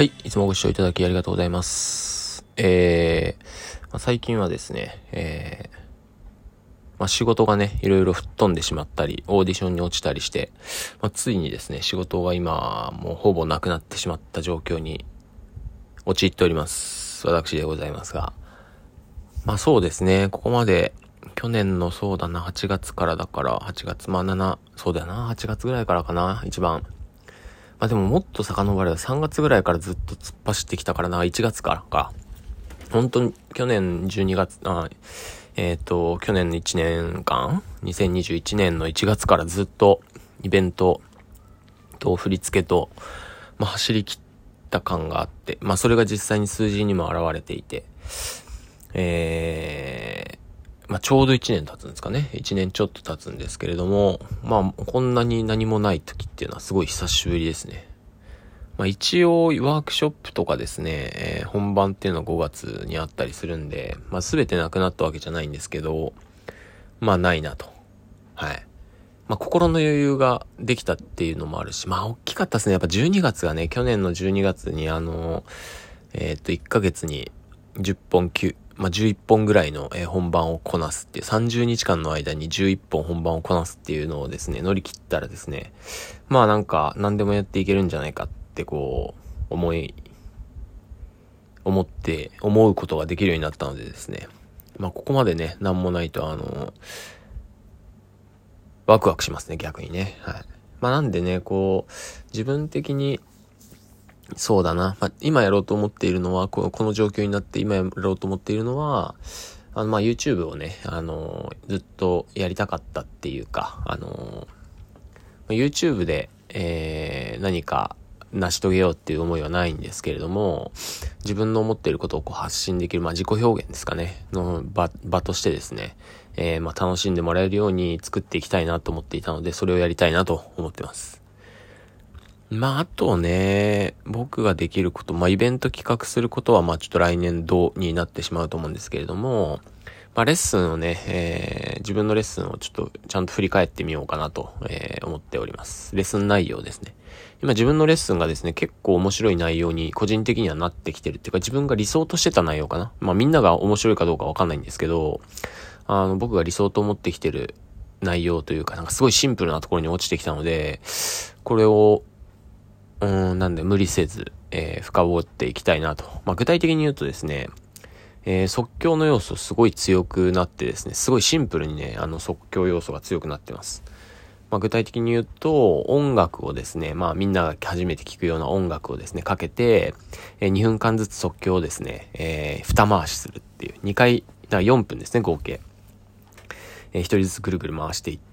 はい。いつもご視聴いただきありがとうございます。えー、最近はですね、えー、まあ、仕事がね、いろいろ吹っ飛んでしまったり、オーディションに落ちたりして、まあ、ついにですね、仕事が今、もうほぼなくなってしまった状況に陥っております。私でございますが。まあそうですね、ここまで、去年のそうだな、8月からだから、8月、まあ7、そうだよな、8月ぐらいからかな、一番、まあでももっと遡れば3月ぐらいからずっと突っ走ってきたからな、1月からか。本当に去年12月、あえっ、ー、と、去年の1年間、2021年の1月からずっとイベントと振り付けと、まあ走り切った感があって、まあそれが実際に数字にも現れていて、えまあ、ちょうど1年経つんですかね。1年ちょっと経つんですけれども、まあ、こんなに何もない時っていうのはすごい久しぶりですね。まあ、一応、ワークショップとかですね、えー、本番っていうのは5月にあったりするんで、まあ、全てなくなったわけじゃないんですけど、まあ、ないなと。はい。まあ、心の余裕ができたっていうのもあるし、まあ、大きかったですね。やっぱ12月がね、去年の12月にあの、えー、っと、1ヶ月に10本9、まあ、11本ぐらいの、え本番をこなすっていう、30日間の間に11本本番をこなすっていうのをですね、乗り切ったらですね、まあなんか何でもやっていけるんじゃないかってこう、思い、思って、思うことができるようになったのでですね、まあここまでね、なんもないとあの、ワクワクしますね、逆にね。はい。まあなんでね、こう、自分的にそうだな。まあ、今やろうと思っているのは、この状況になって今やろうと思っているのは、あの、まあ、YouTube をね、あの、ずっとやりたかったっていうか、あの、YouTube で、えー、何か成し遂げようっていう思いはないんですけれども、自分の思っていることをこう発信できる、まあ、自己表現ですかね、の場、場としてですね、えー、まあ、楽しんでもらえるように作っていきたいなと思っていたので、それをやりたいなと思ってます。まあ、あとね、僕ができること、まあ、イベント企画することは、まあ、ちょっと来年度になってしまうと思うんですけれども、まあ、レッスンをね、えー、自分のレッスンをちょっとちゃんと振り返ってみようかなと、えー、思っております。レッスン内容ですね。今自分のレッスンがですね、結構面白い内容に個人的にはなってきてるっていうか、自分が理想としてた内容かな。まあみんなが面白いかどうかわかんないんですけど、あの、僕が理想と思ってきてる内容というか、なんかすごいシンプルなところに落ちてきたので、これをなんで無理せず、えー、深掘っていきたいなと。まあ、具体的に言うとですね、えー、即興の要素すごい強くなってですね、すごいシンプルにね、あの即興要素が強くなってます。まあ、具体的に言うと、音楽をですね、まあみんなが初めて聴くような音楽をですね、かけて、えー、2分間ずつ即興をですね、えー、二回しするっていう、2回、だ4分ですね、合計。えー、1人ずつぐるぐる回していって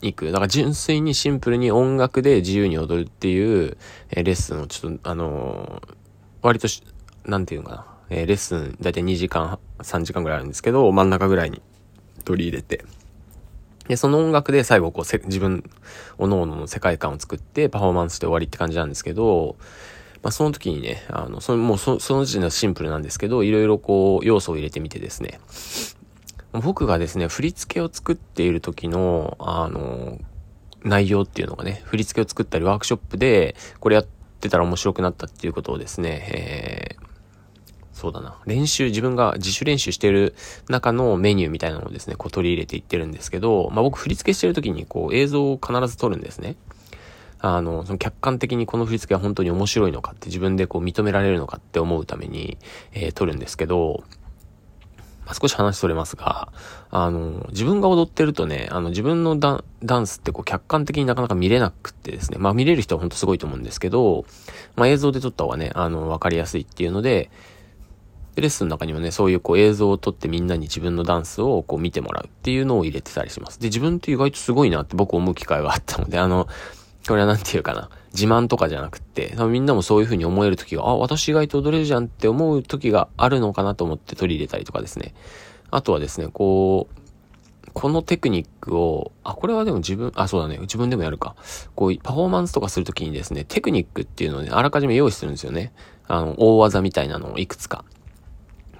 て、いく。だから純粋にシンプルに音楽で自由に踊るっていう、えー、レッスンをちょっと、あのー、割とし、なんていうのかな。えー、レッスン、だいたい2時間、3時間ぐらいあるんですけど、真ん中ぐらいに取り入れて。で、その音楽で最後こう自分、おのおのの世界観を作ってパフォーマンスして終わりって感じなんですけど、まあその時にね、あの、その、もうそその時点ではシンプルなんですけど、いろいろこう、要素を入れてみてですね、僕がですね、振り付けを作っている時の、あの、内容っていうのがね、振り付けを作ったりワークショップで、これやってたら面白くなったっていうことをですね、えー、そうだな。練習、自分が自主練習してる中のメニューみたいなのをですね、こう取り入れていってるんですけど、まあ僕振り付けしてる時にこう映像を必ず撮るんですね。あの、その客観的にこの振り付けは本当に面白いのかって自分でこう認められるのかって思うために、えー、撮るんですけど、まあ、少し話それますが、あの、自分が踊ってるとね、あの、自分のダンスってこう客観的になかなか見れなくってですね、まあ見れる人は本当すごいと思うんですけど、まあ映像で撮った方がね、あの、わかりやすいっていうので、レッスンの中にもね、そういうこう映像を撮ってみんなに自分のダンスをこう見てもらうっていうのを入れてたりします。で、自分って意外とすごいなって僕思う機会があったので、あの、これはなんていうかな。自慢とかじゃなくって、みんなもそういう風に思える時が、あ、私意外と踊れるじゃんって思う時があるのかなと思って取り入れたりとかですね。あとはですね、こう、このテクニックを、あ、これはでも自分、あ、そうだね、自分でもやるか。こう、パフォーマンスとかするときにですね、テクニックっていうのをね、あらかじめ用意するんですよね。あの、大技みたいなのをいくつか。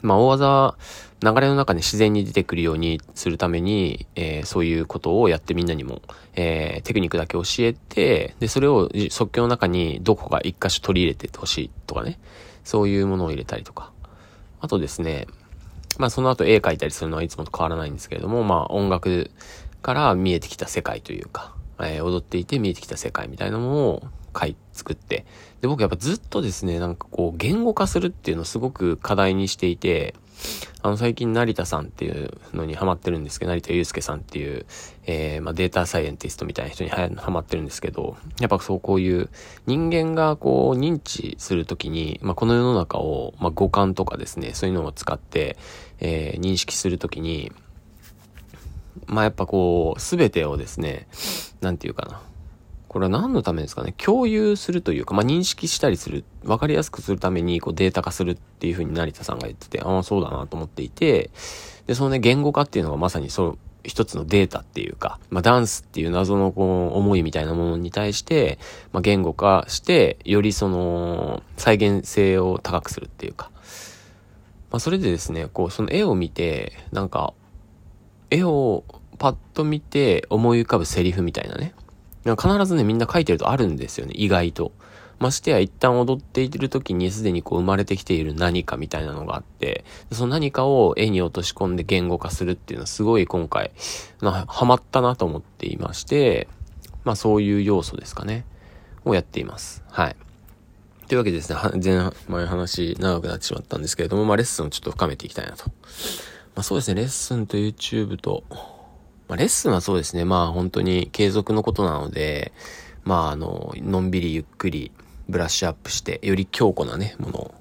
まあ、大技、流れの中で自然に出てくるようにするために、えー、そういうことをやってみんなにも、えー、テクニックだけ教えて、で、それを即興の中にどこか一箇所取り入れてほしいとかね。そういうものを入れたりとか。あとですね、まあその後絵描いたりするのはいつもと変わらないんですけれども、まあ音楽から見えてきた世界というか、えー、踊っていて見えてきた世界みたいなものを書い、作って。で、僕やっぱずっとですね、なんかこう言語化するっていうのをすごく課題にしていて、あの、最近成田さんっていうのにハマってるんですけど、成田祐介さんっていう、えー、まあ、データサイエンティストみたいな人にハマってるんですけど、やっぱそうこういう人間がこう認知するときに、まあ、この世の中を、まあ、五感とかですね、そういうのを使って、えー、認識するときに、まあ、やっぱこう、すべてをですね、なんていうかな。これは何のためですかね？共有するというか、まあ、認識したりする、わかりやすくするために、こう、データ化するっていうふうに成田さんが言ってて、ああ、そうだなと思っていて、で、そのね、言語化っていうのがまさにそう、一つのデータっていうか、まあ、ダンスっていう謎のこう、思いみたいなものに対して、まあ、言語化して、よりその、再現性を高くするっていうか、まあ、それでですね、こう、その絵を見て、なんか、絵をパッと見て思い浮かぶセリフみたいなね。必ずね、みんな書いてるとあるんですよね、意外と。ましてや一旦踊っている時にすでにこう生まれてきている何かみたいなのがあって、その何かを絵に落とし込んで言語化するっていうのはすごい今回、ハマったなと思っていまして、まあそういう要素ですかね。をやっています。はい。というわけでですね、前、前話長くなってしまったんですけれども、まあレッスンをちょっと深めていきたいなと。まあそうですね、レッスンと YouTube と、まあ、レッスンはそうですね。まあ本当に継続のことなので、まああの、のんびりゆっくりブラッシュアップして、より強固なね、ものを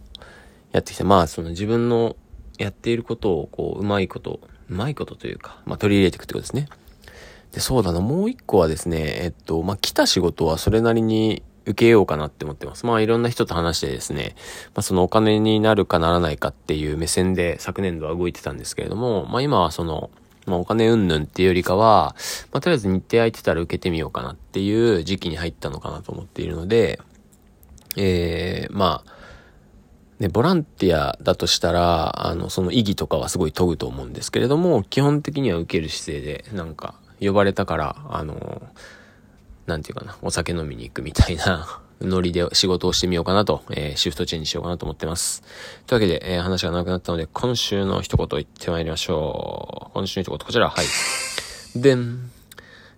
やってきて、まあその自分のやっていることをこう、うまいこと、うまいことというか、まあ取り入れていくってことですね。で、そうだな、もう一個はですね、えっと、まあ来た仕事はそれなりに受けようかなって思ってます。まあいろんな人と話してですね、まあそのお金になるかならないかっていう目線で昨年度は動いてたんですけれども、まあ今はその、まあお金うんぬんっていうよりかは、まあとりあえず日程空いてたら受けてみようかなっていう時期に入ったのかなと思っているので、ええー、まあ、ね、ボランティアだとしたら、あの、その意義とかはすごい問うと思うんですけれども、基本的には受ける姿勢で、なんか、呼ばれたから、あの、なんていうかな、お酒飲みに行くみたいなノリで仕事をしてみようかなと、えー、シフトチェンジしようかなと思ってます。というわけで、えー、話が長くなったので、今週の一言言ってまいりましょう。今週の一言、こちら、はい。でん。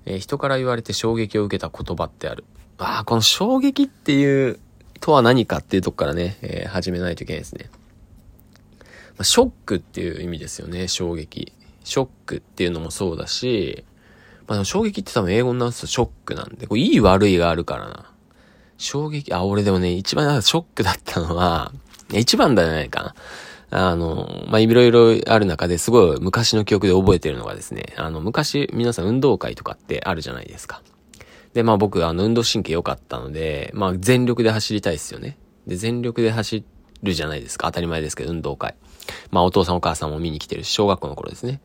えー、人から言われて衝撃を受けた言葉ってある。ああ、この衝撃っていう、とは何かっていうとこからね、えー、始めないといけないですね。まあ、ショックっていう意味ですよね、衝撃。ショックっていうのもそうだし、まあ、衝撃って多分英語に直すとショックなんで、これいい悪いがあるからな。衝撃、あ、俺でもね、一番ショックだったのは、一番だじゃないかな。あの、まあ、いろいろある中ですごい昔の記憶で覚えてるのがですね、あの、昔皆さん運動会とかってあるじゃないですか。で、まあ僕、あの、運動神経良かったので、まあ全力で走りたいですよね。で、全力で走るじゃないですか。当たり前ですけど、運動会。まあお父さんお母さんも見に来てるし、小学校の頃ですね。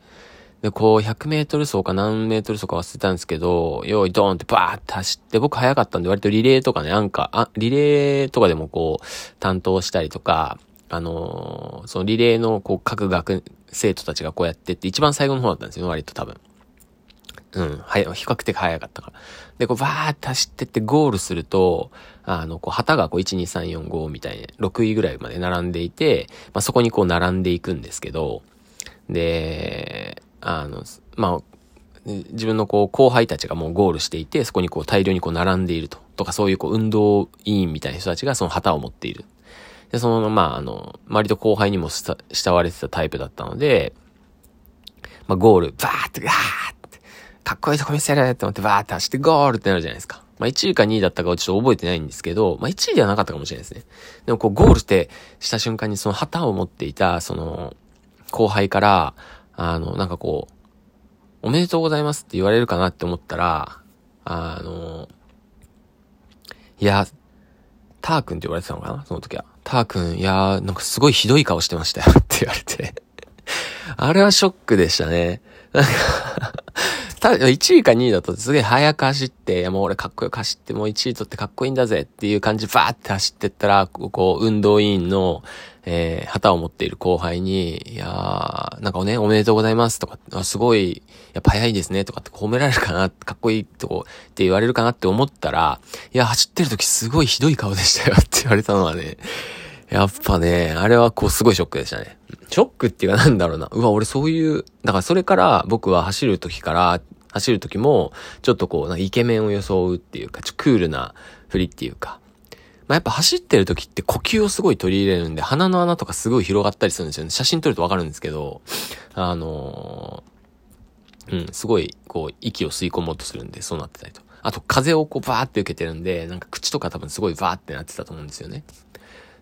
で、こう、100メートル走か何メートル走か忘れたんですけど、用意ドーンってバーって走って、僕早かったんで割とリレーとかね、なんか、あ、リレーとかでもこう、担当したりとか、あのー、そのリレーのこう、各学生徒たちがこうやってって、一番最後の方だったんですよ、割と多分。うん、はや、比較的早かったから。で、こう、バーって走ってってゴールすると、あの、こう、旗がこう、1、2、3、4、5みたいに、6位ぐらいまで並んでいて、まあ、そこにこう、並んでいくんですけど、で、あの、まあ、自分のこう、後輩たちがもうゴールしていて、そこにこう大量にこう並んでいると。とかそういうこう運動委員みたいな人たちがその旗を持っている。で、その、まあ、あの、割と後輩にも慕われてたタイプだったので、まあ、ゴール、バーって、ガーって、かっこいいとこ見せるって思ってバーって走ってゴールってなるじゃないですか。まあ、1位か2位だったかはちょっと覚えてないんですけど、まあ、1位ではなかったかもしれないですね。でもこうゴールしてした瞬間にその旗を持っていた、その、後輩から、あの、なんかこう、おめでとうございますって言われるかなって思ったら、あの、いや、ター君って言われてたのかな？その時は。ター君、いやーなんかすごいひどい顔してましたよって言われてあれはショックでしたね。なんかただ、1位か2位だとすげえ速く走って、いやもう俺かっこよく走って、もう1位取ってかっこいいんだぜっていう感じバーって走ってったら、こう、運動委員の、えー、旗を持っている後輩に、いやー、なんかね、おめでとうございますとか、あすごい、やっぱ早いですねとかって褒められるかな、かっこいいとこって言われるかなって思ったら、いや、走ってる時すごいひどい顔でしたよって言われたのはね、やっぱね、あれはこうすごいショックでしたね。ショックっていうかなんだろうな。うわ、俺そういう、だからそれから僕は走る時から、走る時も、ちょっとこう、なイケメンを装うっていうか、ちょクールな振りっていうか、まあ、やっぱ走ってる時って呼吸をすごい取り入れるんで、鼻の穴とかすごい広がったりするんですよね。写真撮るとわかるんですけど、あのー、うん、すごい、こう、息を吸い込もうとするんで、そうなってたりと。あと、風をこう、バーって受けてるんで、なんか口とか多分すごいバーってなってたと思うんですよね。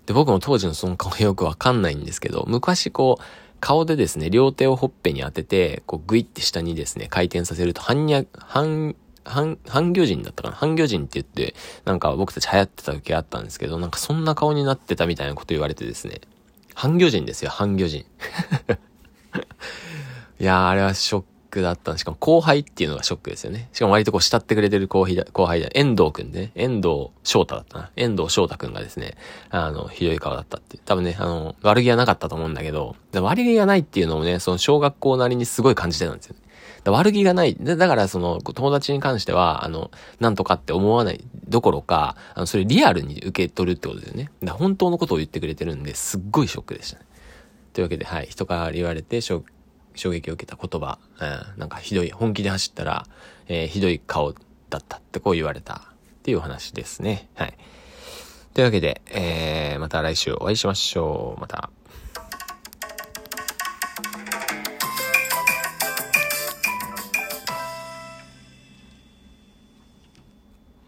で、僕も当時のその顔よくわかんないんですけど、昔こう、顔でですね、両手をほっぺに当てて、こう、グイって下にですね、回転させると、半にゃ、半、半、半魚人だったかな？半魚人って言って、なんか僕たち流行ってた時あったんですけど、なんかそんな顔になってたみたいなこと言われてですね。半魚人ですよ、半魚人。いやー、あれはショックだったしかも後輩っていうのがショックですよね。しかも割とこう慕ってくれてる後輩だ、後輩だ、遠藤くんね、遠藤翔太だったな。遠藤翔太くんがですね、あの、ひどい顔だったって多分ね、あの、悪気はなかったと思うんだけど、悪気がないっていうのもね、その小学校なりにすごい感じてたんですよね。悪気がない。だからその友達に関しては、あの、なんとかって思わないどころか、あの、それリアルに受け取るってことですよね。だ本当のことを言ってくれてるんで、すっごいショックでしたね。というわけで、はい。人から言われてショッ衝撃を受けた言葉、うん、なんかひどい、本気で走ったら、えー、ひどい顔だったってこう言われたっていう話ですね。はい。というわけで、えー、また来週お会いしましょう。また。